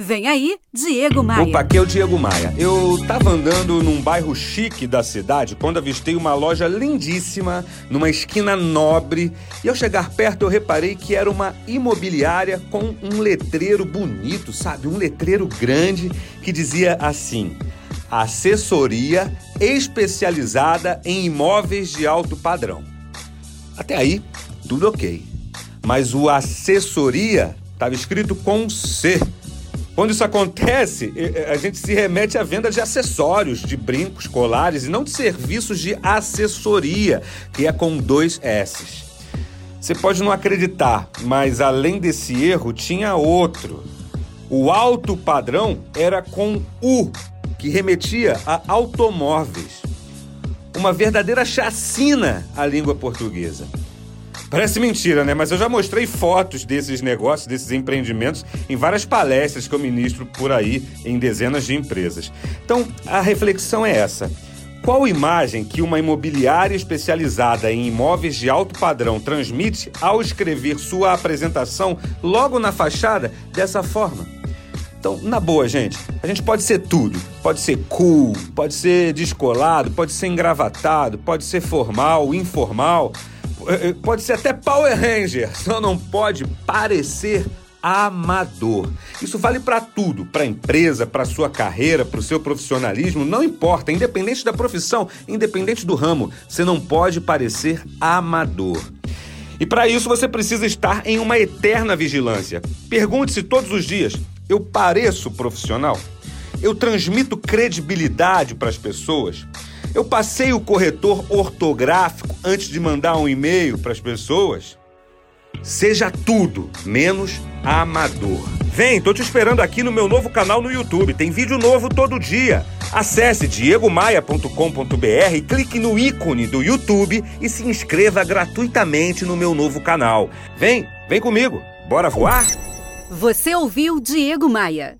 Vem aí, Diego Maia. Opa, aqui é o Diego Maia. Eu tava andando num bairro chique da cidade quando avistei uma loja lindíssima numa esquina nobre. E ao chegar perto eu reparei que era uma imobiliária com um letreiro bonito, sabe? Um letreiro grande que dizia assim: Assessoria especializada em imóveis de alto padrão. Até aí, tudo ok. Mas o assessoria estava escrito com C. Quando isso acontece, a gente se remete à venda de acessórios, de brincos, colares e não de serviços de assessoria, que é com dois S's. Você pode não acreditar, mas além desse erro tinha outro. O alto padrão era com U, que remetia a automóveis. Uma verdadeira chacina à língua portuguesa. Parece mentira, né? Mas eu já mostrei fotos desses negócios, desses empreendimentos, em várias palestras que eu ministro por aí em dezenas de empresas. Então, a reflexão é essa. Qual imagem que uma imobiliária especializada em imóveis de alto padrão transmite ao escrever sua apresentação logo na fachada dessa forma? Então, na boa, gente, a gente pode ser tudo. Pode ser cool, pode ser descolado, pode ser engravatado, pode ser formal, informal. Eh, eh, pode ser até Power Ranger, só não pode parecer amador. Isso vale para tudo, para a empresa, para sua carreira, para o seu profissionalismo, não importa, independente da profissão, independente do ramo, você não pode parecer amador. E para isso você precisa estar em uma eterna vigilância. Pergunte-se todos os dias: eu pareço profissional? Eu transmito credibilidade para as pessoas? Eu passei o corretor ortográfico antes de mandar um e-mail para as pessoas? Seja tudo menos amador. Vem, tô te esperando aqui no meu novo canal no YouTube. Tem vídeo novo todo dia. Acesse diegomaia.com.br, clique no ícone do YouTube e se inscreva gratuitamente no meu novo canal. Vem, vem comigo. Bora voar? Você ouviu Diego Maia.